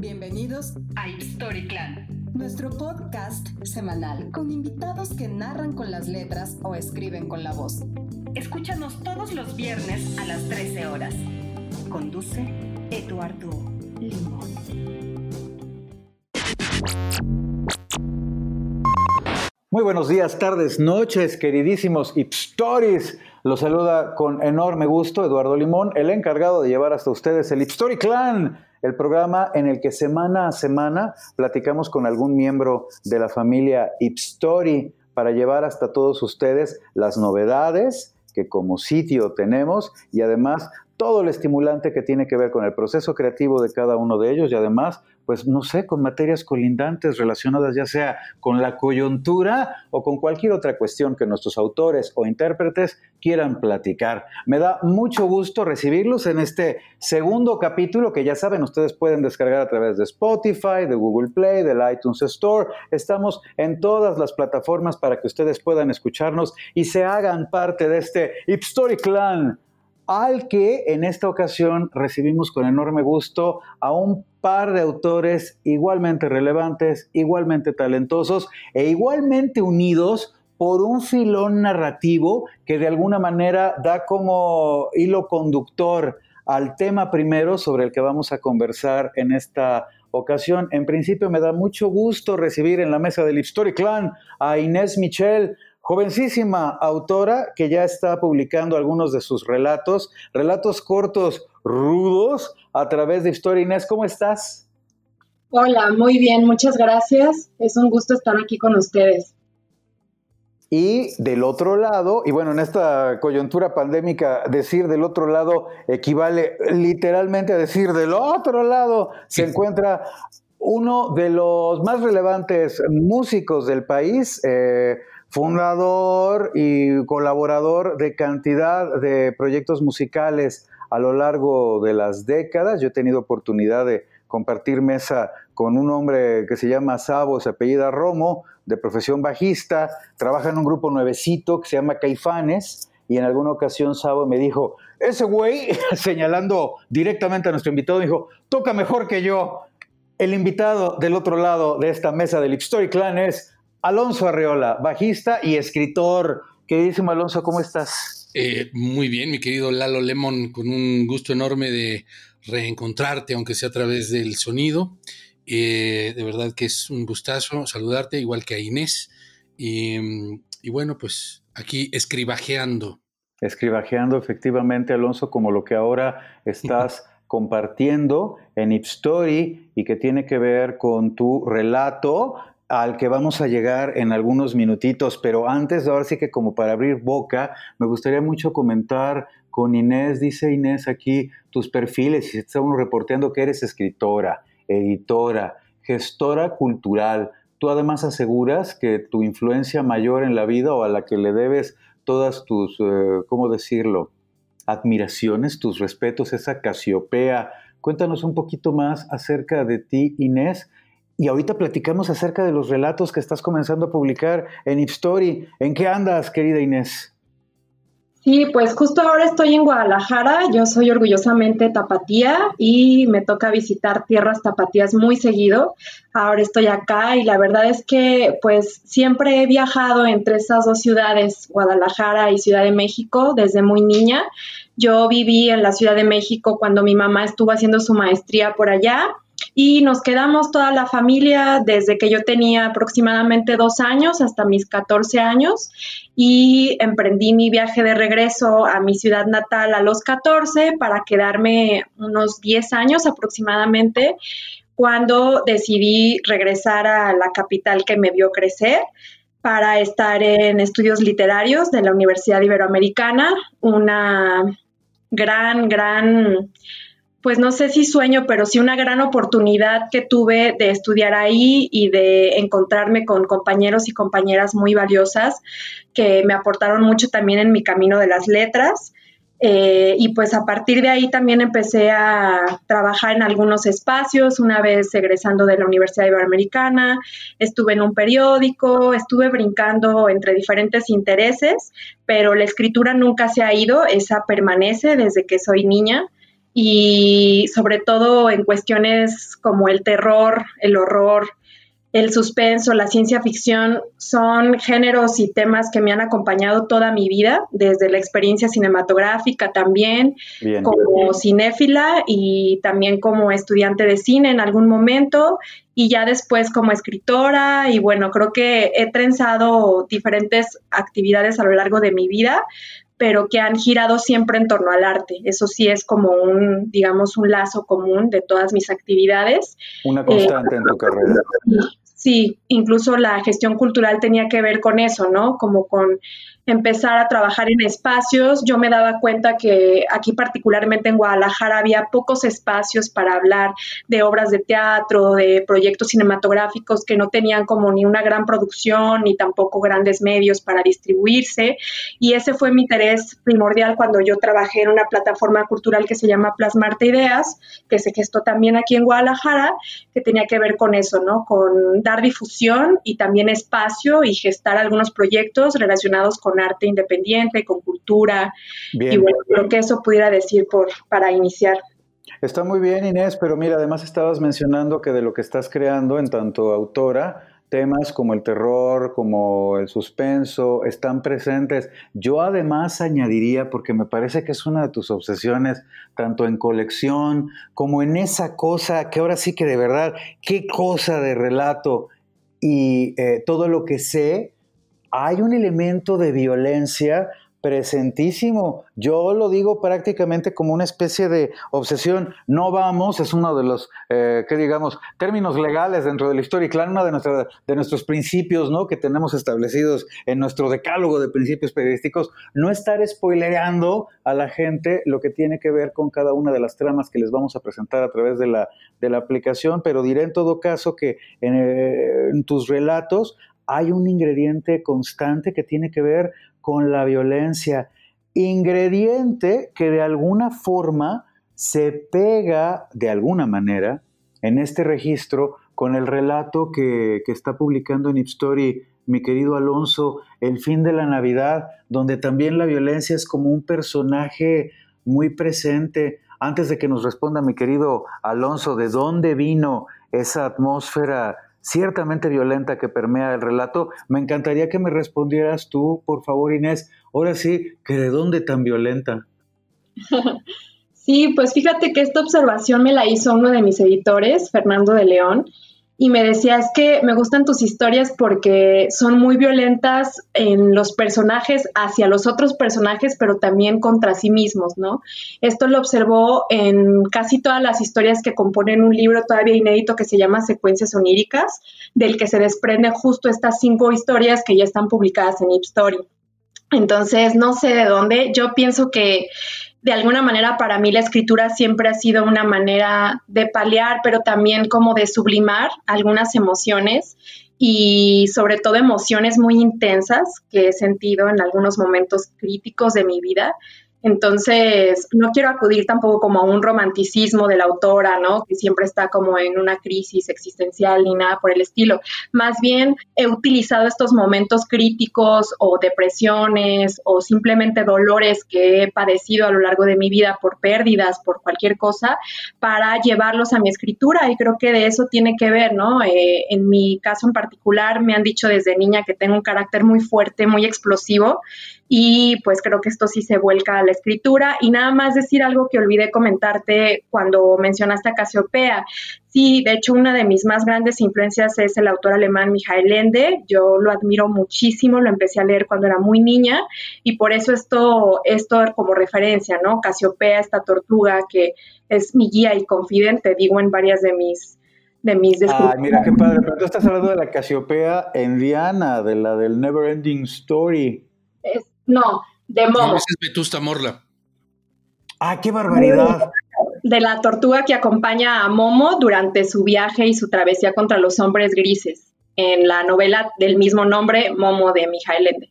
Bienvenidos a Story Clan, nuestro podcast semanal con invitados que narran con las letras o escriben con la voz. Escúchanos todos los viernes a las 13 horas. Conduce Eduardo Limón. Muy buenos días, tardes, noches, queridísimos Ipstories. Los saluda con enorme gusto Eduardo Limón, el encargado de llevar hasta ustedes el Ipstory Clan el programa en el que semana a semana platicamos con algún miembro de la familia Ipstory para llevar hasta todos ustedes las novedades que como sitio tenemos y además todo el estimulante que tiene que ver con el proceso creativo de cada uno de ellos y además, pues no sé, con materias colindantes relacionadas ya sea con la coyuntura o con cualquier otra cuestión que nuestros autores o intérpretes quieran platicar. Me da mucho gusto recibirlos en este segundo capítulo que ya saben, ustedes pueden descargar a través de Spotify, de Google Play, del iTunes Store. Estamos en todas las plataformas para que ustedes puedan escucharnos y se hagan parte de este Story Clan al que en esta ocasión recibimos con enorme gusto a un par de autores igualmente relevantes, igualmente talentosos e igualmente unidos por un filón narrativo que de alguna manera da como hilo conductor al tema primero sobre el que vamos a conversar en esta ocasión. En principio me da mucho gusto recibir en la mesa del Story Clan a Inés Michel, jovencísima autora que ya está publicando algunos de sus relatos, relatos cortos, rudos, a través de Historia. Inés, ¿cómo estás? Hola, muy bien, muchas gracias. Es un gusto estar aquí con ustedes. Y del otro lado, y bueno, en esta coyuntura pandémica, decir del otro lado equivale literalmente a decir del otro lado, se encuentra uno de los más relevantes músicos del país, eh, fundador y colaborador de cantidad de proyectos musicales a lo largo de las décadas. Yo he tenido oportunidad de compartir mesa con un hombre que se llama Sabo, se apellida Romo, de profesión bajista, trabaja en un grupo nuevecito que se llama Caifanes, y en alguna ocasión Sabo me dijo, ese güey, señalando directamente a nuestro invitado, me dijo, toca mejor que yo. El invitado del otro lado de esta mesa del Story Clan es Alonso Arreola, bajista y escritor. Queridísimo Alonso, ¿cómo estás? Eh, muy bien, mi querido Lalo Lemon, con un gusto enorme de reencontrarte, aunque sea a través del sonido. Eh, de verdad que es un gustazo saludarte, igual que a Inés. Y, y bueno, pues aquí escribajeando. Escribajeando, efectivamente, Alonso, como lo que ahora estás compartiendo en Ipstory y que tiene que ver con tu relato al que vamos a llegar en algunos minutitos, pero antes, ahora sí que como para abrir boca, me gustaría mucho comentar con Inés, dice Inés aquí, tus perfiles, y está uno reporteando que eres escritora, editora, gestora cultural. Tú además aseguras que tu influencia mayor en la vida o a la que le debes todas tus, eh, ¿cómo decirlo? Admiraciones, tus respetos, esa Casiopea. Cuéntanos un poquito más acerca de ti, Inés, y ahorita platicamos acerca de los relatos que estás comenzando a publicar en Ipstory. ¿En qué andas, querida Inés? Sí, pues justo ahora estoy en Guadalajara, yo soy orgullosamente tapatía y me toca visitar tierras tapatías muy seguido. Ahora estoy acá y la verdad es que pues siempre he viajado entre esas dos ciudades, Guadalajara y Ciudad de México, desde muy niña. Yo viví en la Ciudad de México cuando mi mamá estuvo haciendo su maestría por allá y nos quedamos toda la familia desde que yo tenía aproximadamente dos años hasta mis 14 años y emprendí mi viaje de regreso a mi ciudad natal a los 14 para quedarme unos 10 años aproximadamente cuando decidí regresar a la capital que me vio crecer para estar en estudios literarios de la Universidad Iberoamericana, una gran, gran pues no sé si sueño, pero sí una gran oportunidad que tuve de estudiar ahí y de encontrarme con compañeros y compañeras muy valiosas que me aportaron mucho también en mi camino de las letras. Eh, y pues a partir de ahí también empecé a trabajar en algunos espacios, una vez egresando de la Universidad Iberoamericana, estuve en un periódico, estuve brincando entre diferentes intereses, pero la escritura nunca se ha ido, esa permanece desde que soy niña. Y sobre todo en cuestiones como el terror, el horror, el suspenso, la ciencia ficción son géneros y temas que me han acompañado toda mi vida, desde la experiencia cinematográfica también, como cinéfila y también como estudiante de cine en algún momento y ya después como escritora y bueno, creo que he trenzado diferentes actividades a lo largo de mi vida, pero que han girado siempre en torno al arte. Eso sí es como un, digamos, un lazo común de todas mis actividades. Una constante en tu carrera. Sí, incluso la gestión cultural tenía que ver con eso, ¿no? Como con empezar a trabajar en espacios. Yo me daba cuenta que aquí particularmente en Guadalajara había pocos espacios para hablar de obras de teatro, de proyectos cinematográficos que no tenían como ni una gran producción ni tampoco grandes medios para distribuirse. Y ese fue mi interés primordial cuando yo trabajé en una plataforma cultural que se llama Plasmarte Ideas, que se gestó también aquí en Guadalajara, que tenía que ver con eso, ¿no? Con dar difusión y también espacio y gestar algunos proyectos relacionados con arte independiente, con cultura. Y bueno, creo que eso pudiera decir por, para iniciar. Está muy bien, Inés, pero mira, además estabas mencionando que de lo que estás creando en tanto autora, temas como el terror, como el suspenso, están presentes. Yo además añadiría, porque me parece que es una de tus obsesiones, tanto en colección como en esa cosa, que ahora sí que de verdad, qué cosa de relato y eh, todo lo que sé, hay un elemento de violencia presentísimo. Yo lo digo prácticamente como una especie de obsesión. No vamos, es uno de los, eh, que digamos, términos legales dentro de la historia y claro, uno de, de nuestros principios, ¿no? Que tenemos establecidos en nuestro decálogo de principios periodísticos, no estar spoilereando a la gente lo que tiene que ver con cada una de las tramas que les vamos a presentar a través de la, de la aplicación, pero diré en todo caso que en, eh, en tus relatos hay un ingrediente constante que tiene que ver con la violencia, ingrediente que de alguna forma se pega de alguna manera en este registro con el relato que, está publicando en Ipstory mi querido Alonso, El fin de la Navidad, donde también la violencia es como un personaje muy presente. Antes de que nos responda mi querido Alonso, ¿de dónde vino esa atmósfera ciertamente violenta que permea el relato. Me encantaría que me respondieras tú, por favor, Inés, ahora sí, que de dónde tan violenta. Sí, pues fíjate que esta observación me la hizo uno de mis editores, Fernando de León, y me decía, es que me gustan tus historias porque son muy violentas en los personajes hacia los otros personajes, pero también contra sí mismos, ¿no? Esto lo observó en casi todas las historias que componen un libro todavía inédito que se llama Secuencias oníricas, del que se desprenden justo estas cinco historias que ya están publicadas en Ip Story. Entonces, no sé de dónde, yo pienso que de alguna manera para mí la escritura siempre ha sido una manera de paliar, pero también como de sublimar algunas emociones y sobre todo emociones muy intensas que he sentido en algunos momentos críticos de mi vida entonces, no quiero acudir tampoco como a un romanticismo de la autora, ¿no? Que siempre está como en una crisis existencial ni nada por el estilo. Más bien, he utilizado estos momentos críticos o depresiones o simplemente dolores que he padecido a lo largo de mi vida por pérdidas, por cualquier cosa, para llevarlos a mi escritura. Y creo que de eso tiene que ver, ¿no? Eh, en mi caso en particular, me han dicho desde niña que tengo un carácter muy fuerte, muy explosivo y pues creo que esto sí se vuelca a la escritura. Y nada más decir algo que olvidé comentarte cuando mencionaste a Casiopea. Sí, de hecho una de mis más grandes influencias es el autor alemán Michael Ende. Yo lo admiro muchísimo, lo empecé a leer cuando era muy niña y por eso esto, esto como referencia, ¿no? Casiopea, esta tortuga que es mi guía y confidente, digo en varias de mis de mis Ah, mira qué padre, pero tú estás hablando de la Casiopea en Diana, de la del Never Ending Story. No, de Momo. es Vetusta Morla. Ah, qué barbaridad. De la tortuga que acompaña a Momo durante su viaje y su travesía contra los hombres grises, en la novela del mismo nombre, Momo de Mijael Ende.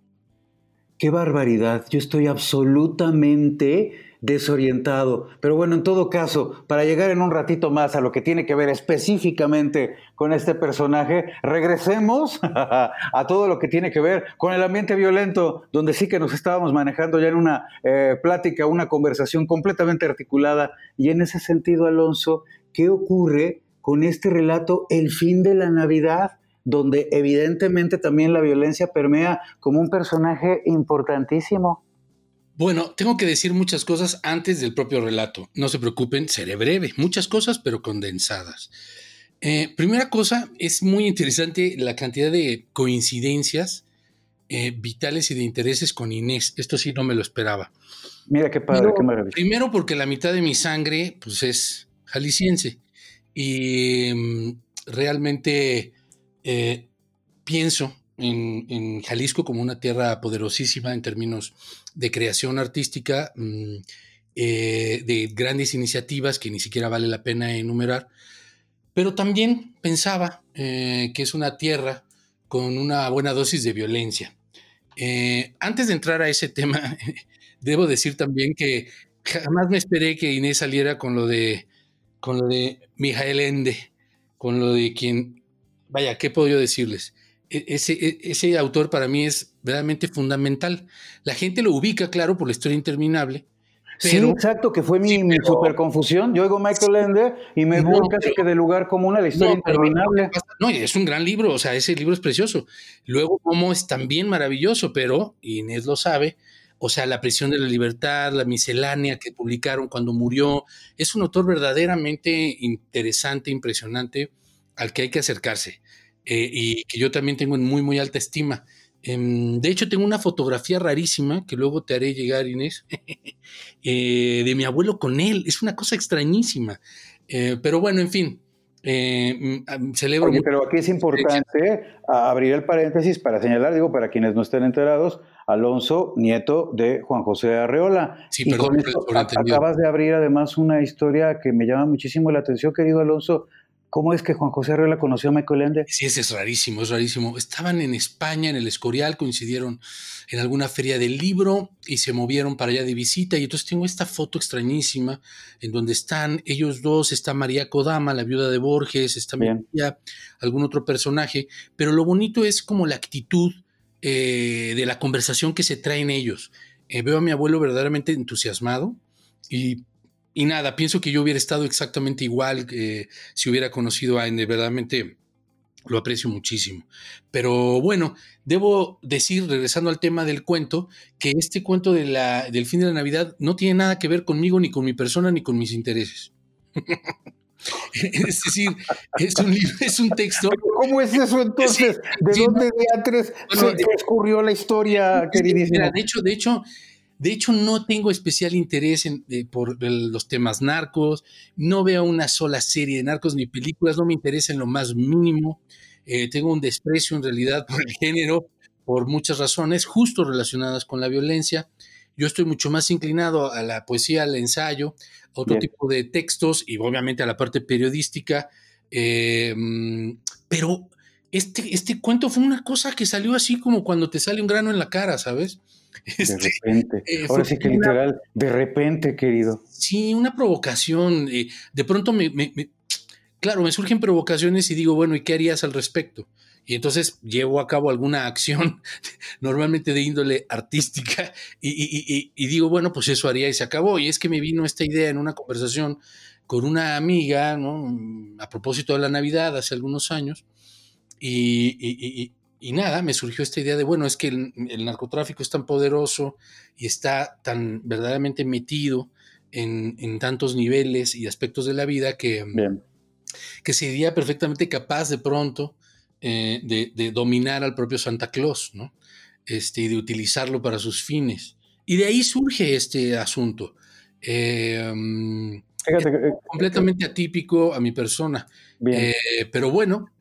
Qué barbaridad. Yo estoy absolutamente desorientado. Pero bueno, en todo caso, para llegar en un ratito más a lo que tiene que ver específicamente con este personaje, regresemos a todo lo que tiene que ver con el ambiente violento, donde sí que nos estábamos manejando ya en una eh, plática, una conversación completamente articulada. Y en ese sentido, Alonso, ¿qué ocurre con este relato El fin de la Navidad? donde evidentemente también la violencia permea como un personaje importantísimo. Bueno, tengo que decir muchas cosas antes del propio relato. No se preocupen, seré breve. Muchas cosas, pero condensadas. Eh, primera cosa, es muy interesante la cantidad de coincidencias eh, vitales y de intereses con Inés. Esto sí no me lo esperaba. Mira qué padre, qué maravilla. Primero porque la mitad de mi sangre pues, es jalisciense. Y mm, realmente eh, pienso en, Jalisco como una tierra poderosísima en términos de creación artística, mm, eh, de grandes iniciativas que ni siquiera vale la pena enumerar, pero también pensaba eh, que es una tierra con una buena dosis de violencia. Eh, antes de entrar a ese tema, debo decir también que jamás me esperé que Inés saliera con lo de, con lo de Mijael Ende, con lo de quien, vaya, ¿qué puedo yo decirles? E, ese, e, ese autor para mí es verdaderamente fundamental. La gente lo ubica, claro, por la historia interminable. sí, exacto, que fue mi, super confusión. Yo oigo Michael Ende y me voy casi que de lugar común a la historia interminable. No, es un gran libro, o sea, ese libro es precioso. Luego, cómo es también maravilloso, pero Inés lo sabe. O sea, La prisión de la libertad, la miscelánea que publicaron cuando murió. Es un autor verdaderamente interesante, impresionante, al que hay que acercarse. Eh, y que yo también tengo en muy, muy alta estima. Em, de hecho, tengo una fotografía rarísima que luego te haré llegar, Inés, eh, de mi abuelo con él. Es una cosa extrañísima. Eh, pero bueno, en fin, mm, celebro. Oye, pero aquí es importante abrir el paréntesis para señalar, digo, para quienes no estén enterados, Alonso, nieto de Juan José Arreola. Sí, perdón, acabas de abrir además una historia que me llama muchísimo la atención, querido Alonso, ¿Cómo es que Juan José Arreola conoció a Michael Ende? Sí, ese es rarísimo, es rarísimo. Estaban en España, en el Escorial, coincidieron en alguna feria del libro y se movieron para allá de visita. Y entonces tengo esta foto extrañísima en donde están ellos dos, está María Kodama, la viuda de Borges, está María, algún otro personaje. Pero lo bonito es como la actitud eh, de la conversación que se traen ellos. Eh, veo a mi abuelo verdaderamente entusiasmado y y nada, pienso que yo hubiera estado exactamente igual que si hubiera conocido a Ende, verdaderamente lo aprecio muchísimo. Pero bueno, debo decir, regresando al tema del cuento, que este cuento de la, del fin de la Navidad no tiene nada que ver conmigo, ni con mi persona, ni con mis intereses. es decir, es un, es un texto. ¿Cómo es eso entonces? ¿De dónde Beatriz se escurrió la historia, queridísima? de hecho, de hecho, de hecho, no tengo especial interés en, eh, por los temas narcos, no veo una sola serie de narcos ni películas, no me interesa en lo más mínimo. Eh, tengo un desprecio en realidad por el género, por muchas razones, justo relacionadas con la violencia. Yo estoy mucho más inclinado a la poesía, al ensayo, a otro tipo de textos y obviamente a la parte periodística. Eh, pero este, este cuento fue una cosa que salió así como cuando te sale un grano en la cara, ¿sabes? de este, repente. Eh, Ahora sí que literal, de repente, querido. Sí, una provocación. Eh, de pronto me, Claro, me surgen provocaciones y digo, bueno, ¿y qué harías al respecto? Y entonces llevo a cabo alguna acción, normalmente de índole artística, y, y, digo, bueno, pues eso haría y se acabó. Y es que me vino esta idea en una conversación con una amiga, ¿no? A propósito de la Navidad hace algunos años, y, y nada, me surgió esta idea de, bueno, es que el, narcotráfico es tan poderoso y está tan verdaderamente metido en, tantos niveles y aspectos de la vida que, que sería perfectamente capaz de pronto eh, de, dominar al propio Santa Claus, ¿no? Este, y de utilizarlo para sus fines. Y de ahí surge este asunto. Eh, eh, completamente atípico a mi persona. pero bueno,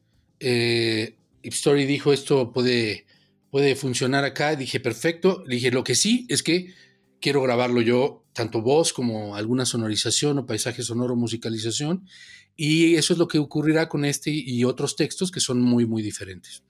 Story dijo esto puede, puede funcionar acá. Dije, perfecto. Le dije, lo que sí es que quiero grabarlo yo, tanto voz como alguna sonorización o paisaje sonoro, musicalización. Y eso es lo que ocurrirá con este y otros textos que son muy, muy diferentes.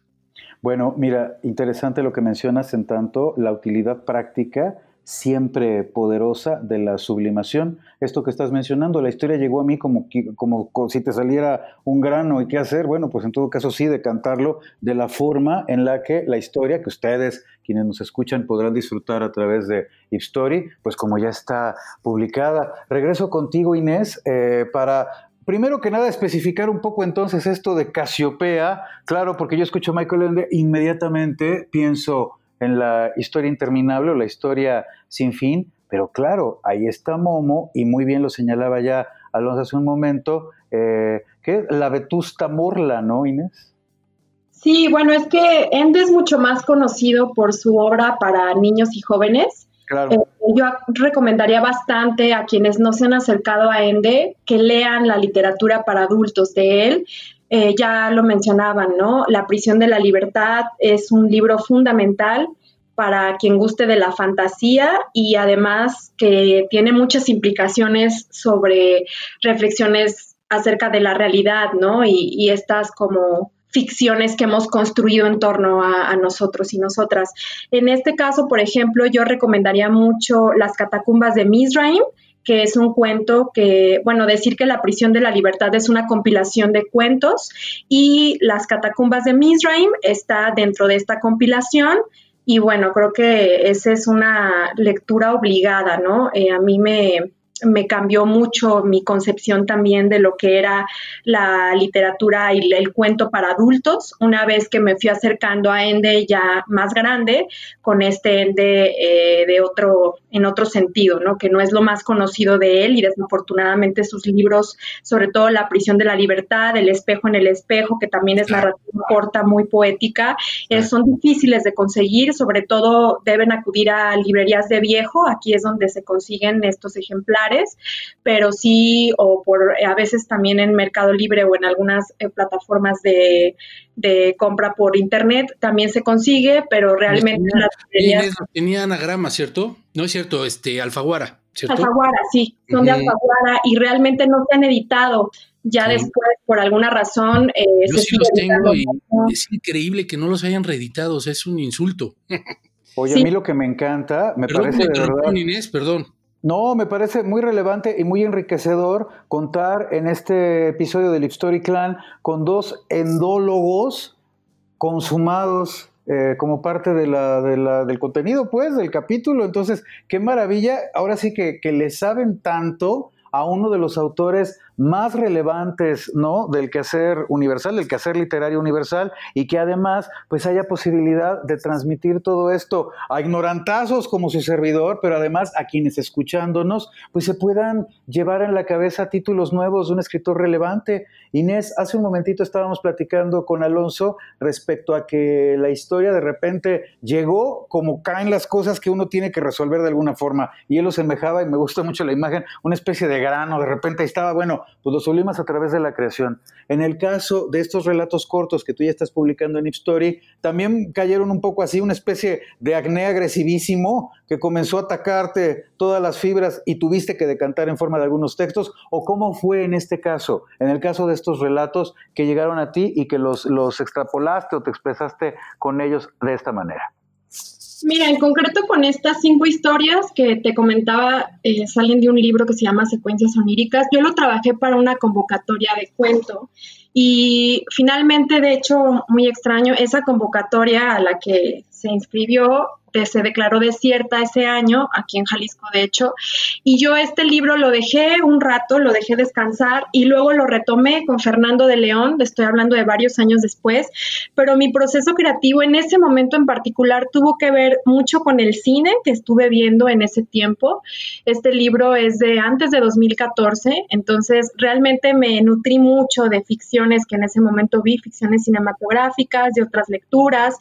Bueno, mira, interesante lo que mencionas en tanto la utilidad práctica siempre poderosa de la sublimación. Esto que estás mencionando, la historia llegó a mí como, como, si te saliera un grano y qué hacer. Bueno, pues en todo caso sí, de cantarlo de la forma en la que la historia que ustedes, quienes nos escuchan, podrán disfrutar a través de Story, pues como ya está publicada. Regreso contigo, Inés, eh, para primero que nada, especificar un poco entonces esto de Casiopea. Claro, porque yo escucho a Michael Ende, inmediatamente pienso en la historia interminable o la historia sin fin, pero claro, ahí está Momo y muy bien lo señalaba ya Alonso hace un momento, eh, que la Vetusta Morla, ¿no, Inés? Sí, bueno, es que Ende es mucho más conocido por su obra para niños y jóvenes. Claro. Eh, yo recomendaría bastante a quienes no se han acercado a Ende que lean la literatura para adultos de él. Eh, ya lo mencionaban, ¿no? La prisión de la libertad es un libro fundamental para quien guste de la fantasía y además que tiene muchas implicaciones sobre reflexiones acerca de la realidad, ¿no? Y, estas como ficciones que hemos construido en torno a, nosotros y nosotras. En este caso, por ejemplo, yo recomendaría mucho Las catacumbas de Mizraim, que es un cuento que, bueno, decir que La prisión de la libertad es una compilación de cuentos y Las catacumbas de Mizraim está dentro de esta compilación. Y bueno, creo que esa es una lectura obligada, ¿no? Eh, a mí me, me cambió mucho mi concepción también de lo que era la literatura y el cuento para adultos, una vez que me fui acercando a Ende ya más grande, con este Ende eh, de otro, en otro sentido, ¿no? que no es lo más conocido de él y desafortunadamente sus libros, sobre todo La prisión de la libertad, El espejo en el espejo, que también es narrativa corta, muy poética, eh, son difíciles de conseguir, sobre todo deben acudir a librerías de viejo, aquí es donde se consiguen estos ejemplares pero sí, o por a veces también en Mercado Libre o en algunas eh, plataformas de, compra por internet también se consigue, pero realmente tenía, tenía anagrama, ¿cierto? No es cierto, este Alfaguara, ¿cierto? Alfaguara, sí, son de Alfaguara y realmente no se han editado. Ya después, por alguna razón. Eh, Yo sí los tengo y es increíble que no los hayan reeditado, es un insulto. Oye, a mí lo que me encanta, me parece de verdad. Inés, perdón. No, me parece muy relevante y muy enriquecedor contar en este episodio del Story Clan con dos endólogos consumados eh, como parte del contenido, pues, del capítulo. Entonces, qué maravilla. Ahora sí que, que le saben tanto a uno de los autores más relevantes, ¿no? Del quehacer universal, del quehacer literario universal, y que además, pues haya posibilidad de transmitir todo esto a ignorantazos como su servidor, pero además a quienes escuchándonos, pues se puedan llevar en la cabeza títulos nuevos de un escritor relevante. Inés, hace un momentito estábamos platicando con Alonso respecto a que la historia de repente llegó como caen las cosas que uno tiene que resolver de alguna forma, y él lo semejaba, y me gusta mucho la imagen, una especie de grano, de repente ahí estaba, bueno, pues lo sublimas a través de la creación. En el caso de estos relatos cortos que tú ya estás publicando en Story, también cayeron un poco así, una especie de acné agresivísimo que comenzó a atacarte todas las fibras y tuviste que decantar en forma de algunos textos, o cómo fue en este caso, en el caso de estos relatos que llegaron a ti y que los, los extrapolaste o te expresaste con ellos de esta manera. Mira, en concreto con estas cinco historias que te comentaba, eh, salen de un libro que se llama Secuencias Oníricas. Yo lo trabajé para una convocatoria de cuento y finalmente, de hecho, muy extraño, esa convocatoria a la que se inscribió se declaró desierta ese año, aquí en Jalisco de hecho, y yo este libro lo dejé un rato, lo dejé descansar y luego lo retomé con Fernando de León, estoy hablando de varios años después, pero mi proceso creativo en ese momento en particular tuvo que ver mucho con el cine que estuve viendo en ese tiempo. Este libro es de antes de 2014, entonces realmente me nutrí mucho de ficciones que en ese momento vi, ficciones cinematográficas, de otras lecturas,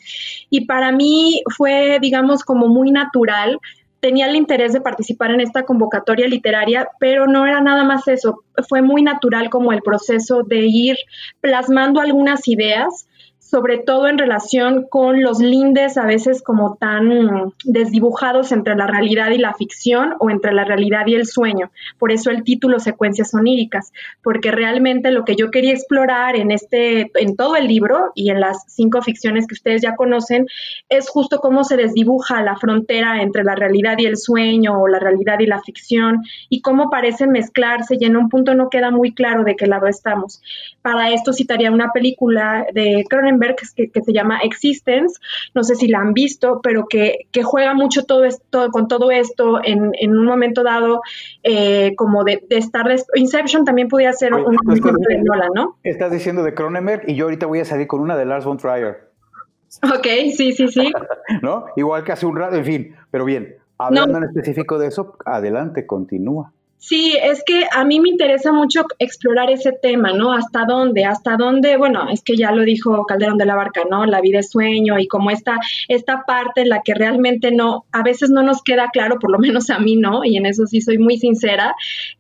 y para mí fue, digamos, como muy natural. Tenía el interés de participar en esta convocatoria literaria, pero no era nada más eso. Fue muy natural como el proceso de ir plasmando algunas ideas sobre todo en relación con los lindes a veces como tan desdibujados entre la realidad y la ficción o entre la realidad y el sueño. Por eso el título Secuencias oníricas, porque realmente lo que yo quería explorar en este en todo el libro y en las cinco ficciones que ustedes ya conocen es justo cómo se desdibuja la frontera entre la realidad y el sueño o la realidad y la ficción y cómo parecen mezclarse y en un punto no queda muy claro de qué lado estamos. Para esto citaría una película de Cronenberg que, se llama Existence, no sé si la han visto, pero que, juega mucho todo esto, con todo esto en, un momento dado eh, como de, estar... Inception también podría ser un ejemplo de Nolan, ¿no? Estás diciendo de Cronenberg y yo ahorita voy a salir con una de Lars von Trier. Ok, sí, sí, sí. ¿No? Igual que hace un rato, en fin, pero bien, hablando en específico de eso, adelante, continúa. Sí, es que a mí me interesa mucho explorar ese tema, ¿no? Hasta dónde, hasta dónde, bueno, es que ya lo dijo Calderón de la Barca, ¿no? La vida es sueño y como esta, esta parte en la que realmente no, a veces no nos queda claro, por lo menos a mí, ¿no? Y en eso sí soy muy sincera,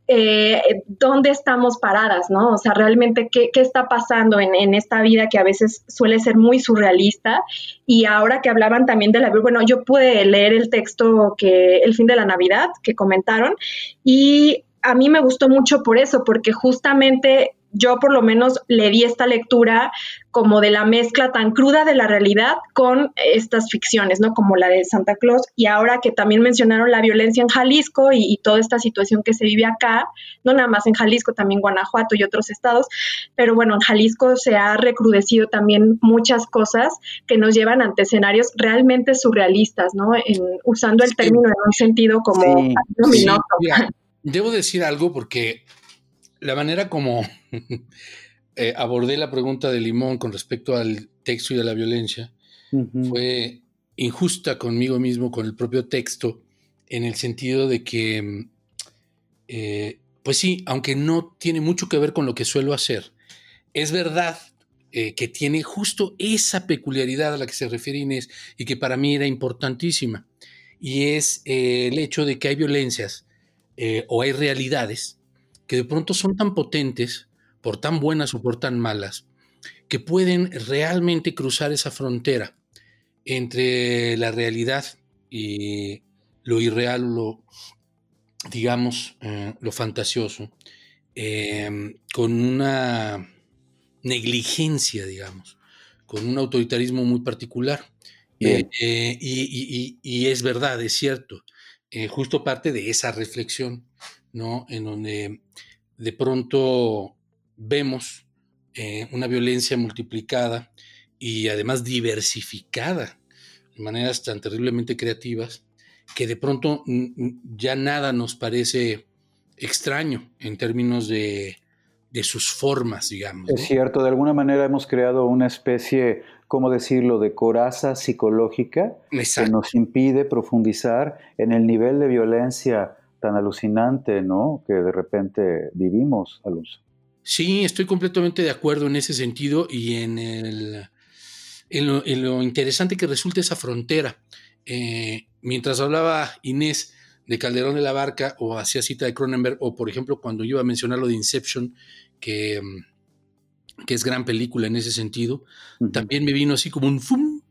eh, dónde estamos paradas, ¿no? O sea, realmente qué, qué está pasando en, en, esta vida que a veces suele ser muy surrealista. Y ahora que hablaban también de la, bueno, yo pude leer el texto que, el fin de la Navidad, que comentaron, y a mí me gustó mucho por eso, porque justamente yo por lo menos le di esta lectura como de la mezcla tan cruda de la realidad con estas ficciones, ¿no? Como la de Santa Claus. Y ahora que también mencionaron la violencia en Jalisco y, toda esta situación que se vive acá, no nada más en Jalisco, también Guanajuato y otros estados, pero bueno, en Jalisco se ha recrudecido también muchas cosas que nos llevan ante escenarios realmente surrealistas, ¿no? usando el término en un sentido como luminoso. debo decir algo porque la manera como eh, abordé la pregunta de Limón con respecto al texto y a la violencia fue injusta conmigo mismo, con el propio texto, en el sentido de que, eh, pues sí, aunque no tiene mucho que ver con lo que suelo hacer, es verdad eh, que tiene justo esa peculiaridad a la que se refiere Inés y que para mí era importantísima, y es el hecho de que hay violencias o hay realidades que de pronto son tan potentes, por tan buenas o por tan malas, que pueden realmente cruzar esa frontera entre la realidad y lo irreal, lo, digamos, eh, lo fantasioso, em, con una negligencia, digamos, con un autoritarismo muy particular. Eh, eh, y, es verdad, es cierto, justo parte de esa reflexión ¿no? En donde de pronto vemos eh, una violencia multiplicada y además diversificada de maneras tan terriblemente creativas que de pronto ya nada nos parece extraño en términos de, sus formas, digamos. Es cierto, de alguna manera hemos creado una especie, ¿cómo decirlo?, de coraza psicológica que nos impide profundizar en el nivel de violencia tan alucinante, ¿no? Que de repente vivimos, Alonso. Sí, estoy completamente de acuerdo en ese sentido y en, el, en, lo, interesante que resulta esa frontera. Eh, mientras hablaba Inés de Calderón de la Barca o hacía cita de Cronenberg, o por ejemplo cuando iba a mencionar lo de Inception, que, que es gran película en ese sentido, también me vino así como un fum,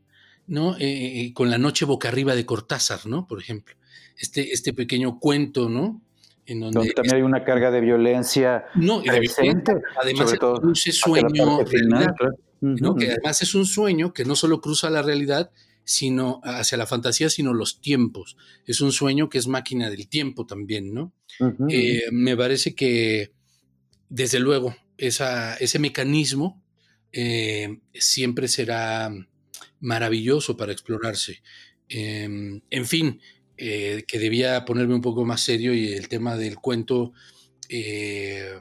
¿no? Eh, eh, con la noche boca arriba de Cortázar, ¿no? Por ejemplo este, este pequeño cuento, ¿no? En donde, también hay una carga de violencia. No, y de violencia, además ese sueño realidad, ¿no? Que además es un sueño que no solo cruza la realidad, sino hacia la fantasía, sino los tiempos. Es un sueño que es máquina del tiempo también, ¿no? Eh, me parece que, desde luego, esa, ese mecanismo eh, siempre será maravilloso para explorarse. Em, en fin, eh, que debía ponerme un poco más serio y el tema del cuento, eh,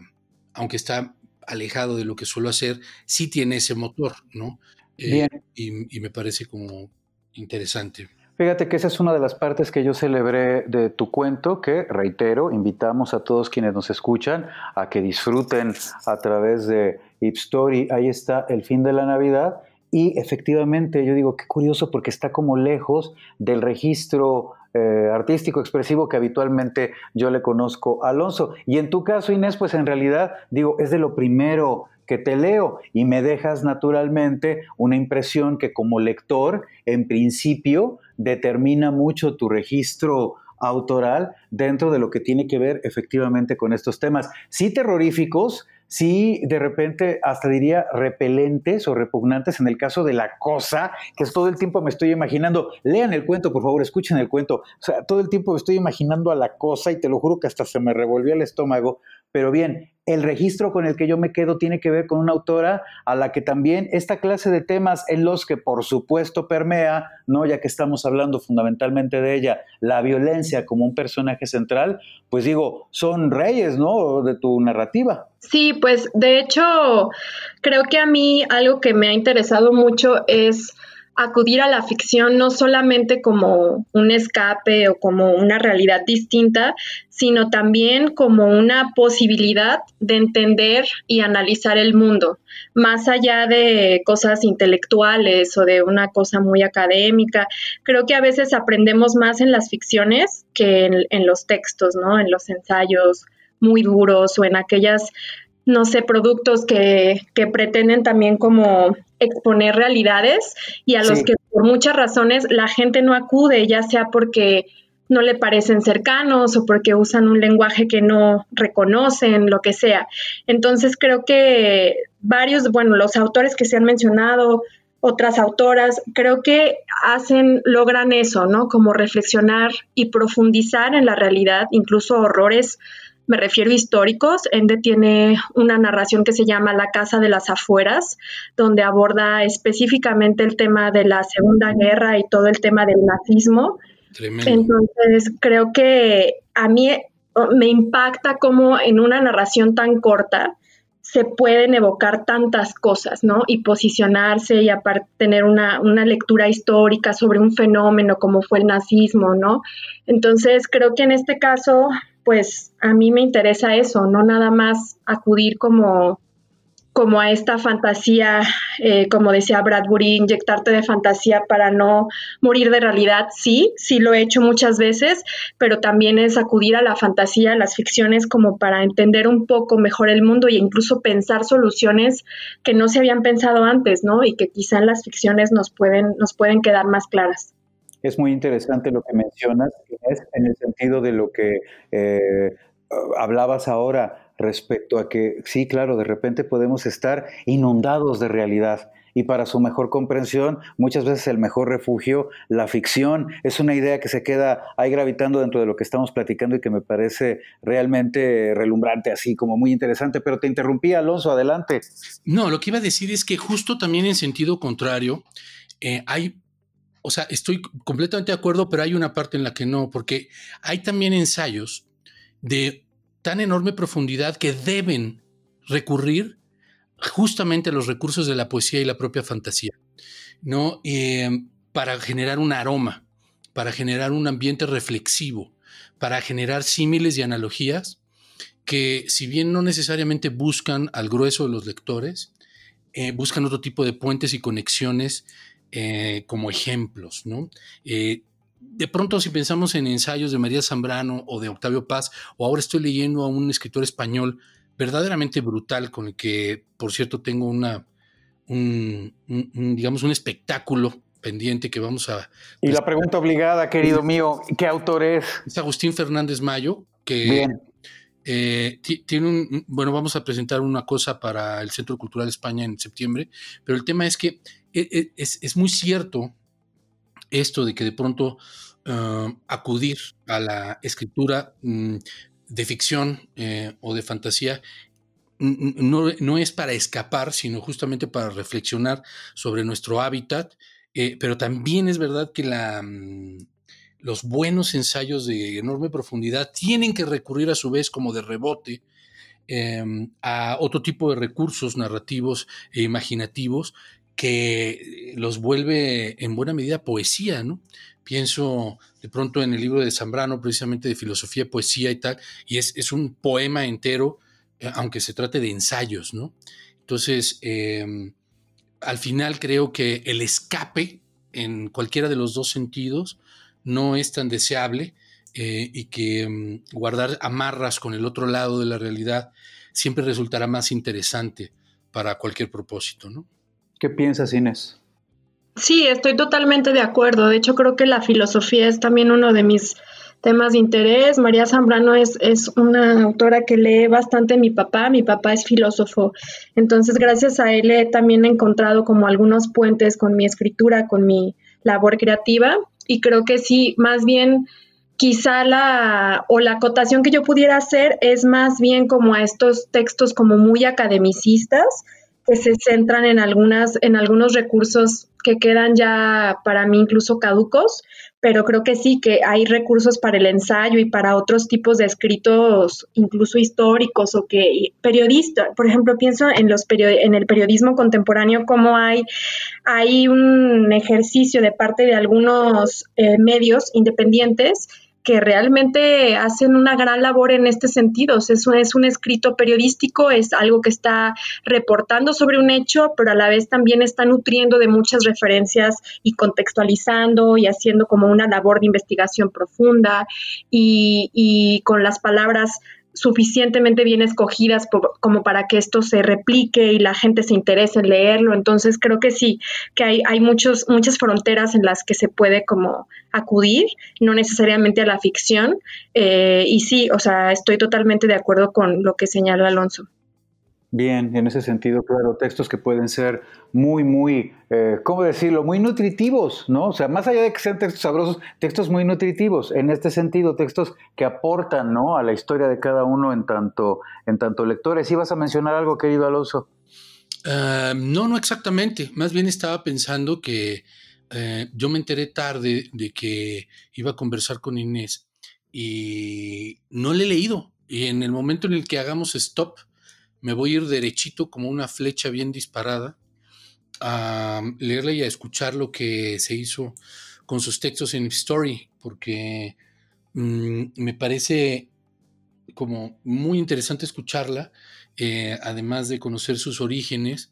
aunque está alejado de lo que suelo hacer, sí tiene ese motor, ¿no? Eh, y, me parece como interesante. Fíjate que esa es una de las partes que yo celebré de tu cuento, que reitero, invitamos a todos quienes nos escuchan a que disfruten a través de Ip Story. Ahí está el fin de la Navidad. Y efectivamente, yo digo, qué curioso porque está como lejos del registro eh, artístico expresivo que habitualmente yo le conozco a Alonso. Y en tu caso, Inés, pues en realidad, digo, es de lo primero que te leo y me dejas naturalmente una impresión que como lector, en principio, determina mucho tu registro autoral dentro de lo que tiene que ver efectivamente con estos temas. Sí terroríficos, sí de repente hasta diría repelentes o repugnantes en el caso de la cosa, que es todo el tiempo me estoy imaginando, lean el cuento, por favor, escuchen el cuento, o sea, todo el tiempo me estoy imaginando a la cosa y te lo juro que hasta se me revolvió el estómago, pero bien, el registro con el que yo me quedo tiene que ver con una autora a la que también esta clase de temas en los que por supuesto permea, ¿no? ya que estamos hablando fundamentalmente de ella, la violencia como un personaje central, pues digo, son reyes, ¿no? De tu narrativa. Sí, pues de hecho, creo que a mí algo que me ha interesado mucho es acudir a la ficción no solamente como un escape o como una realidad distinta, sino también como una posibilidad de entender y analizar el mundo, más allá de cosas intelectuales o de una cosa muy académica. Creo que a veces aprendemos más en las ficciones que en, los textos, ¿no? En los ensayos muy duros o en aquellas no sé, productos que, que, pretenden también como exponer realidades y a los que por muchas razones la gente no acude, ya sea porque no le parecen cercanos o porque usan un lenguaje que no reconocen, lo que sea. Entonces creo que varios, bueno, los autores que se han mencionado, otras autoras, creo que hacen, logran eso, ¿no? Como reflexionar y profundizar en la realidad, incluso horrores me refiero históricos. Ende tiene una narración que se llama La Casa de las Afueras, donde aborda específicamente el tema de la Segunda Guerra y todo el tema del nazismo. Entonces, creo que a mí me impacta cómo en una narración tan corta se pueden evocar tantas cosas, ¿no? Y posicionarse y aparte tener una, una, lectura histórica sobre un fenómeno como fue el nazismo, ¿no? Entonces, creo que en este caso pues a mí me interesa eso, no nada más acudir como, como a esta fantasía, eh, como decía Bradbury, inyectarte de fantasía para no morir de realidad. Sí, sí lo he hecho muchas veces, pero también es acudir a la fantasía, a las ficciones, como para entender un poco mejor el mundo e incluso pensar soluciones que no se habían pensado antes, ¿no? Y que quizá en las ficciones nos pueden, nos pueden quedar más claras. Es muy interesante lo que mencionas, es en el sentido de lo que eh, hablabas ahora respecto a que, sí, claro, de repente podemos estar inundados de realidad y para su mejor comprensión, muchas veces el mejor refugio, la ficción, es una idea que se queda ahí gravitando dentro de lo que estamos platicando y que me parece realmente relumbrante, así como muy interesante. Pero te interrumpí, Alonso, adelante. No, lo que iba a decir es que justo también en sentido contrario, eh, hay o sea, estoy completamente de acuerdo, pero hay una parte en la que no, porque hay también ensayos de tan enorme profundidad que deben recurrir justamente a los recursos de la poesía y la propia fantasía, ¿no? Em, para generar un aroma, para generar un ambiente reflexivo, para generar símiles y analogías que, si bien no necesariamente buscan al grueso de los lectores, eh, buscan otro tipo de puentes y conexiones eh, como ejemplos, ¿no? Eh, de pronto, si pensamos en ensayos de María Zambrano o de Octavio Paz, o ahora estoy leyendo a un escritor español verdaderamente brutal, con el que, por cierto, tengo una, un, digamos, un espectáculo pendiente que vamos a... Y la pregunta obligada, querido mío, ¿qué autor es? Es Agustín Fernández Mayo, que eh, tiene un, bueno, vamos a presentar una cosa para el Centro Cultural España en septiembre, pero el tema es que e, e, es, muy cierto esto de que de pronto ah, acudir a la escritura mm, de ficción eh, o de fantasía no, es para escapar, sino justamente para reflexionar sobre nuestro hábitat, eh, pero también es verdad que la, mm, los buenos ensayos de enorme profundidad tienen que recurrir a su vez como de rebote em, a otro tipo de recursos narrativos e imaginativos que los vuelve en buena medida poesía, ¿no? Pienso de pronto en el libro de Zambrano, precisamente de filosofía, poesía y tal, y es, un poema entero, eh, aunque se trate de ensayos, ¿no? Entonces, em, al final creo que el escape en cualquiera de los dos sentidos no es tan deseable eh, y que em, guardar amarras con el otro lado de la realidad siempre resultará más interesante para cualquier propósito, ¿no? ¿Qué piensas, Inés? Sí, estoy totalmente de acuerdo. De hecho, creo que la filosofía es también uno de mis temas de interés. María Zambrano es, es una autora que lee bastante mi papá. Mi papá es filósofo. Entonces, gracias a él he también encontrado como algunos puentes con mi escritura, con mi labor creativa. Y creo que sí, más bien quizá la o la acotación que yo pudiera hacer es más bien como a estos textos como muy academicistas que se centran en algunas en algunos recursos que quedan ya para mí incluso caducos, pero creo que sí que hay recursos para el ensayo y para otros tipos de escritos incluso históricos o que periodista, por ejemplo, pienso en los en el periodismo contemporáneo como hay hay un ejercicio de parte de algunos eh, medios independientes que realmente hacen una gran labor en este sentido. es, un, es un escrito periodístico, es algo que está reportando sobre un hecho, pero a la vez también está nutriendo de muchas referencias y contextualizando y haciendo como una labor de investigación profunda y, y con las palabras suficientemente bien escogidas como para que esto se replique y la gente se interese en leerlo. Entonces creo que sí, que hay, hay muchos, muchas fronteras en las que se puede como acudir, no necesariamente a la ficción. Eh, y sí, o sea, estoy totalmente de acuerdo con lo que señala Alonso. Bien, en ese sentido, claro, textos que pueden ser muy, muy, eh, ¿cómo decirlo? Muy nutritivos, ¿no? O sea, más allá de que sean textos sabrosos, textos muy nutritivos, en este sentido, textos que aportan, ¿no? A la historia de cada uno en tanto, en tanto lectores. ¿Ibas a mencionar algo, querido Alonso? Ah, no, no exactamente. Más bien estaba pensando que eh, yo me enteré tarde de que iba a conversar con Inés y no le he leído. Y en el momento en el que hagamos stop, me voy a ir derechito como una flecha bien disparada a leerla y a escuchar lo que se hizo con sus textos en Story, porque mm, me parece como muy interesante escucharla, eh, además de conocer sus orígenes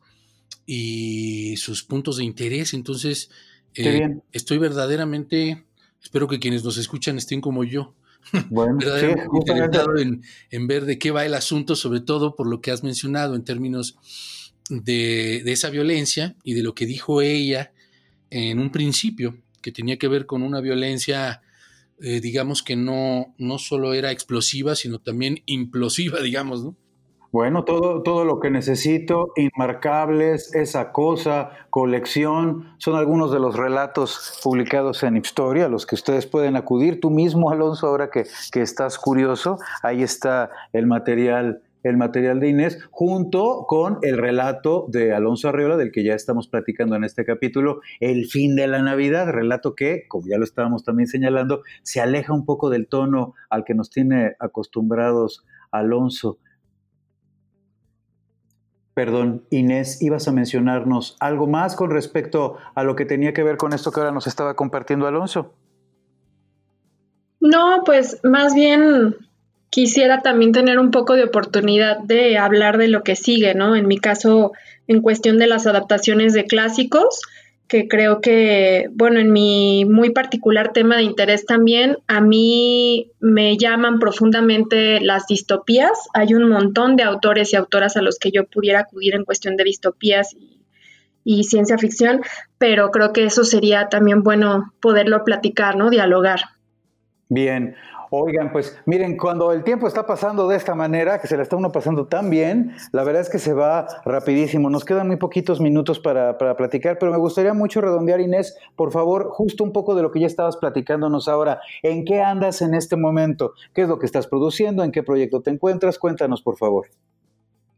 y sus puntos de interés. Entonces, eh, estoy verdaderamente, espero que quienes nos escuchan estén como yo, bueno, en, ver de qué va el asunto, sobre todo por lo que has mencionado en términos de, esa violencia y de lo que dijo ella en un principio, que tenía que ver con una violencia, eh, digamos que no, no solo era explosiva, sino también implosiva, digamos, ¿no? Bueno, todo, todo lo que necesito, Inmarcables, Esa Cosa, Colección, son algunos de los relatos publicados en Historia, a los que ustedes pueden acudir. Tú mismo, Alonso, ahora que, que estás curioso, ahí está el material el material de Inés, junto con el relato de Alonso Arreola, del que ya estamos platicando en este capítulo, El fin de la Navidad, relato que, como ya lo estábamos también señalando, se aleja un poco del tono al que nos tiene acostumbrados Alonso. Perdón, Inés, ibas a mencionarnos algo más con respecto a lo que tenía que ver con esto que ahora nos estaba compartiendo Alonso. No, pues más bien quisiera también tener un poco de oportunidad de hablar de lo que sigue, ¿no? En mi caso, en cuestión de las adaptaciones de clásicos, que creo que, bueno, en mi muy particular tema de interés también, a mí me llaman profundamente las distopías. Hay un montón de autores y autoras a los que yo pudiera acudir en cuestión de distopías y, y ciencia ficción, pero creo que eso sería también bueno poderlo platicar, ¿no? Dialogar. Bien, Oigan, pues miren, cuando el tiempo está pasando de esta manera, que se le está uno pasando tan bien, la verdad es que se va rapidísimo. Nos quedan muy poquitos minutos para, platicar, pero me gustaría mucho redondear, Inés, por favor, justo un poco de lo que ya estabas platicándonos ahora. ¿En qué andas en este momento? ¿Qué es lo que estás produciendo? ¿En qué proyecto te encuentras? Cuéntanos, por favor.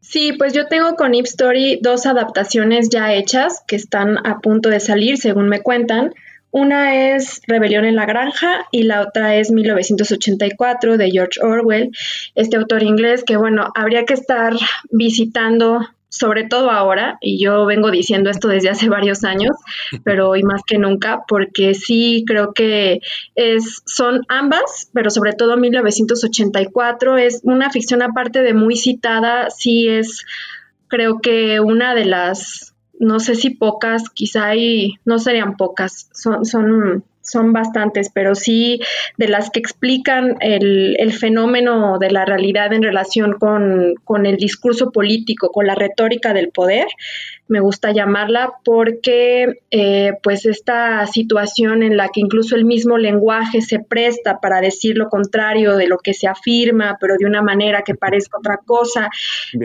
Sí, pues yo tengo con Ip Story dos adaptaciones ya hechas que están a punto de salir, según me cuentan. Una es Rebelión en la Granja y la otra es 1984 de George Orwell, este autor inglés que, bueno, habría que estar visitando sobre todo ahora, y yo vengo diciendo esto desde hace varios años, pero hoy más que nunca, porque sí creo que es, son ambas, pero sobre todo 1984 es una ficción aparte de muy citada, sí es creo que una de las no sé si pocas, quizá no serían pocas, son, son son bastantes, pero sí de las que explican el, fenómeno de la realidad en relación con, con, el discurso político, con la retórica del poder, me gusta llamarla, porque eh, pues esta situación en la que incluso el mismo lenguaje se presta para decir lo contrario de lo que se afirma, pero de una manera que parezca otra cosa.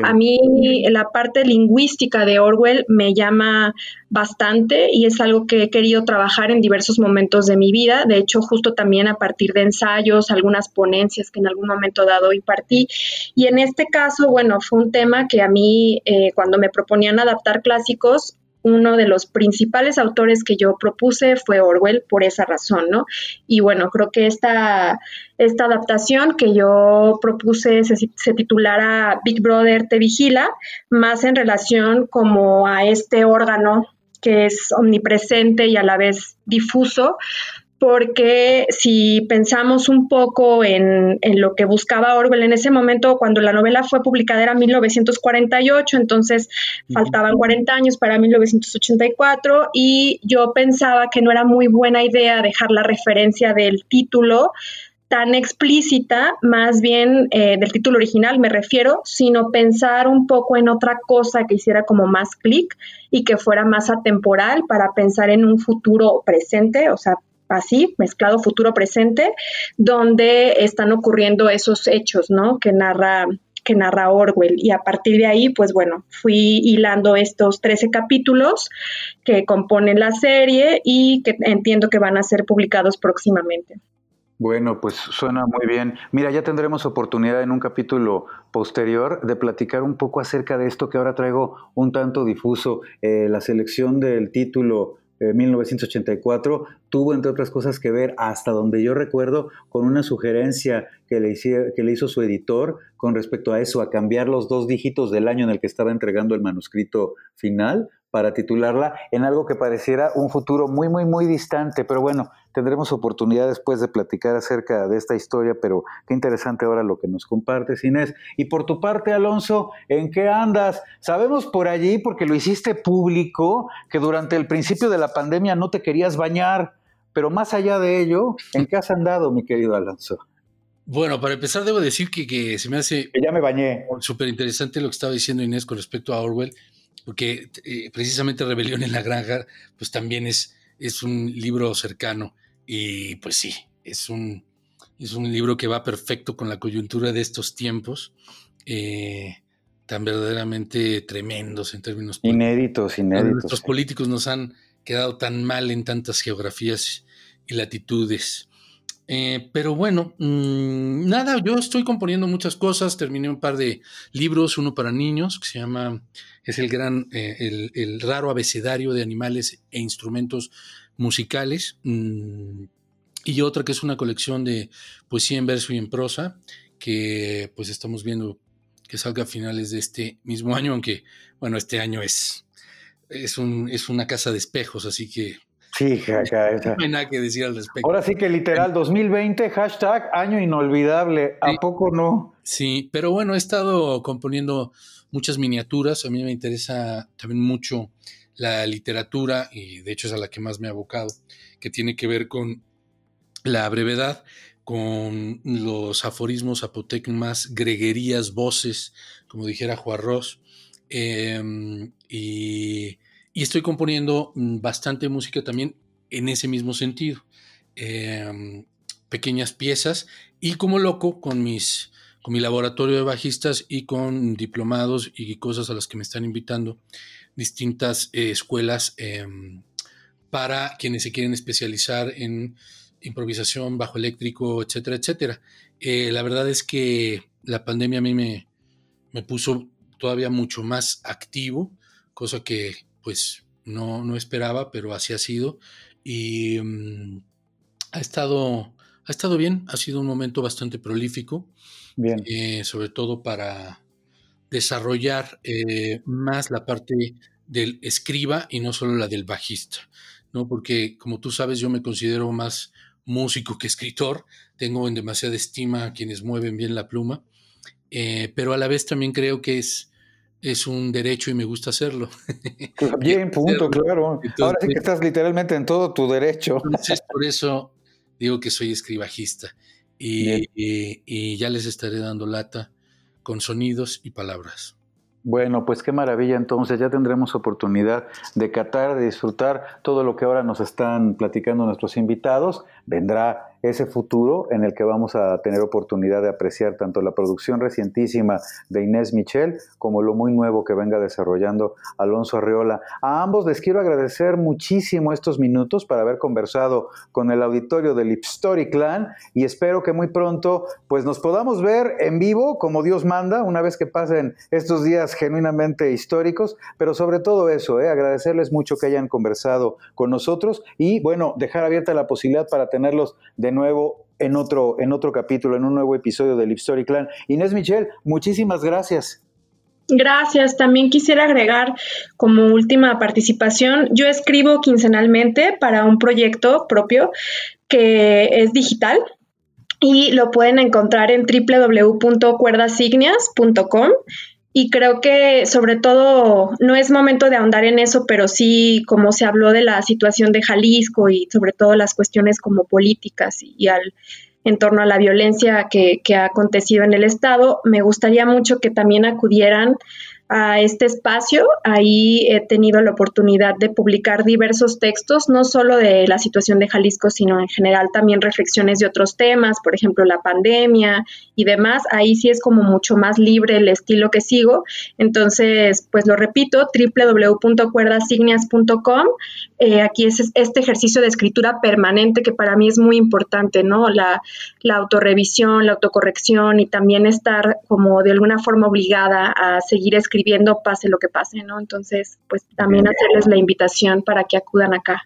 A mí la parte lingüística de Orwell me llama bastante y es algo que he querido trabajar en diversos momentos de mi vida. De hecho, justo también a partir de ensayos, algunas ponencias que en algún momento dado impartí. Y en este caso, bueno, fue un tema que a mí, eh, cuando me proponían adaptar clásicos, uno de los principales autores que yo propuse fue Orwell por esa razón, ¿no? Y bueno, creo que esta, esta adaptación que yo propuse se, se, titulara Big Brother te vigila, más en relación como a este órgano que es omnipresente y a la vez difuso, porque si pensamos un poco en, lo que buscaba Orwell en ese momento, cuando la novela fue publicada era 1948, entonces faltaban 40 años para 1984 y yo pensaba que no era muy buena idea dejar la referencia del título tan explícita, más bien eh, del título original me refiero, sino pensar un poco en otra cosa que hiciera como más clic y que fuera más atemporal para pensar en un futuro presente, o sea, así, mezclado futuro-presente, donde están ocurriendo esos hechos, ¿no? Que narra que narra Orwell. Y a partir de ahí, pues bueno, fui hilando estos 13 capítulos que componen la serie y que entiendo que van a ser publicados próximamente. Bueno, pues suena muy bien. Mira, ya tendremos oportunidad en un capítulo posterior de platicar un poco acerca de esto que ahora traigo un tanto difuso, eh, la selección del título 1984 eh, tuvo, entre otras cosas, que ver, hasta donde yo recuerdo, con una sugerencia que le, que le hizo su editor con respecto a eso, a cambiar los dos dígitos del año en el que estaba entregando el manuscrito final para titularla en algo que pareciera un futuro muy, muy, muy distante. Pero bueno, tendremos oportunidad después de platicar acerca de esta historia, pero qué interesante ahora lo que nos compartes, Inés. Y por tu parte, Alonso, ¿en qué andas? Sabemos por allí, porque lo hiciste público, que durante el principio de la pandemia no te querías bañar, pero más allá de ello, ¿en qué has andado, mi querido Alonso? Bueno, para empezar debo decir que, que se me hace... Que ya me bañé. Súper interesante lo que estaba diciendo Inés con respecto a Orwell porque eh, precisamente Rebelión en la Granja, pues también es, es un libro cercano y pues sí, es un, es un libro que va perfecto con la coyuntura de estos tiempos, eh, tan verdaderamente tremendos en términos inéditos, inéditos. Los políticos nos han quedado tan mal en tantas geografías y latitudes. Eh, pero bueno, mm, nada, yo estoy componiendo muchas cosas, terminé un par de libros, uno para niños, que se llama, es el gran, eh, el, raro abecedario de animales e instrumentos musicales, mm, y otra que es una colección de poesía en verso y en prosa, que pues estamos viendo que salga a finales de este mismo año, aunque bueno, este año es, es, un, es una casa de espejos, así que Sí, jaja, no hay nada que decir al respecto. Ahora sí que literal, 2020, hashtag año inolvidable. ¿A poco no? Sí, pero bueno, he estado componiendo muchas miniaturas. A mí me interesa también mucho la literatura y de hecho es a la que más me he abocado, que tiene que ver con la brevedad, con los aforismos, apotegmas, greguerías, voces, como dijera Juarros, em, y y estoy componiendo mm, bastante música también en ese mismo sentido. Em, pequeñas piezas y como loco con mis con mi laboratorio de bajistas y con diplomados y cosas a las que me están invitando distintas eh, escuelas em, para quienes se quieren especializar en improvisación, bajo eléctrico, etcétera, etcétera. Eh, la verdad es que la pandemia a mí me, me puso todavía mucho más activo, cosa que pues no, no esperaba, pero así ha sido. Y mm, ha, estado, ha estado bien, ha sido un momento bastante prolífico. Bien. Eh, sobre todo para desarrollar eh, más la parte del escriba y no solo la del bajista, ¿no? Porque como tú sabes, yo me considero más músico que escritor, tengo en demasiada estima a quienes mueven bien la pluma, eh, pero a la vez también creo que es es un derecho y me gusta hacerlo. Bien, punto, claro. Ahora sí que estás literalmente en todo tu derecho. Entonces, por eso digo que soy escribajista y, y ya les estaré dando lata con sonidos y palabras. Bueno, pues qué maravilla entonces, ya tendremos oportunidad de catar, de disfrutar todo lo que ahora nos están platicando nuestros invitados. Vendrá ese futuro en el que vamos a tener oportunidad de apreciar tanto la producción recientísima de Inés Michel como lo muy nuevo que venga desarrollando Alonso Arreola. A ambos les quiero agradecer muchísimo estos minutos para haber conversado con el auditorio del Story Clan y espero que muy pronto pues nos podamos ver en vivo como Dios manda una vez que pasen estos días genuinamente históricos, pero sobre todo eso, ¿eh? agradecerles mucho que hayan conversado con nosotros y bueno, dejar abierta la posibilidad para tenerlos de nuevo en otro, en otro capítulo, en un nuevo episodio del Story Clan. Inés Michel, muchísimas gracias. Gracias. También quisiera agregar como última participación, yo escribo quincenalmente para un proyecto propio que es digital y lo pueden encontrar en www.cuerdasignias.com y creo que sobre todo no es momento de ahondar en eso, pero sí como se habló de la situación de Jalisco y sobre todo las cuestiones como políticas y, al en torno a la violencia que, que ha acontecido en el Estado, me gustaría mucho que también acudieran a este espacio. Ahí he tenido la oportunidad de publicar diversos textos, no solo de la situación de Jalisco, sino en general también reflexiones de otros temas, por ejemplo, la pandemia y demás. Ahí sí es como mucho más libre el estilo que sigo. Entonces, pues lo repito, www.cuerdasignias.com. Eh, aquí es este ejercicio de escritura permanente que para mí es muy importante, ¿no? La, la autorrevisión, la autocorrección y también estar como de alguna forma obligada a seguir escribiendo viendo pase lo que pase, ¿no? Entonces, pues también hacerles la invitación para que acudan acá.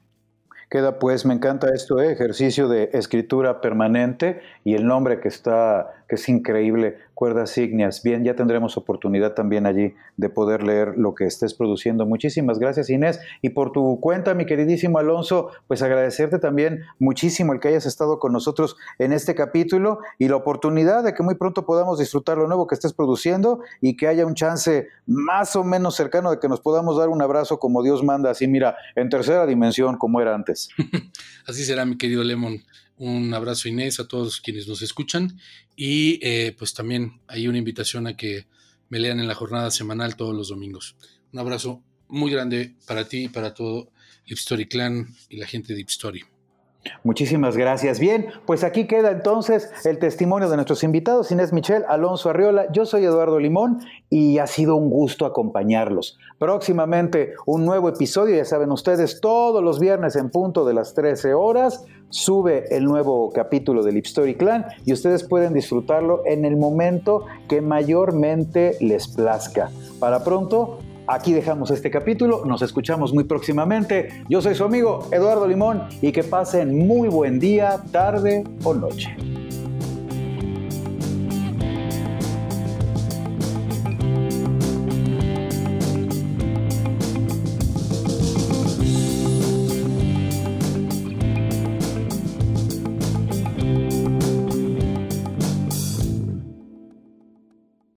Queda pues, me encanta esto, ¿eh? ejercicio de escritura permanente y el nombre que está, que es increíble, Cuerdas Ignias. Bien, ya tendremos oportunidad también allí de poder leer lo que estés produciendo. Muchísimas gracias Inés. Y por tu cuenta, mi queridísimo Alonso, pues agradecerte también muchísimo el que hayas estado con nosotros en este capítulo y la oportunidad de que muy pronto podamos disfrutar lo nuevo que estés produciendo y que haya un chance más o menos cercano de que nos podamos dar un abrazo como Dios manda, así mira, en tercera dimensión como era antes. así será, mi querido Lemon. Un abrazo Inés a todos quienes nos escuchan y eh, pues también hay una invitación a que me lean en la jornada semanal todos los domingos. Un abrazo muy grande para ti y para todo Lip Story Clan y la gente de Deep Story. Muchísimas gracias. Bien, pues aquí queda entonces el testimonio de nuestros invitados, Inés Michel, Alonso Arriola. Yo soy Eduardo Limón y ha sido un gusto acompañarlos. Próximamente un nuevo episodio, ya saben ustedes, todos los viernes en punto de las 13 horas sube el nuevo capítulo del Lip Story Clan y ustedes pueden disfrutarlo en el momento que mayormente les plazca. Para pronto, aquí dejamos este capítulo, nos escuchamos muy próximamente. Yo soy su amigo Eduardo Limón y que pasen muy buen día, tarde o noche.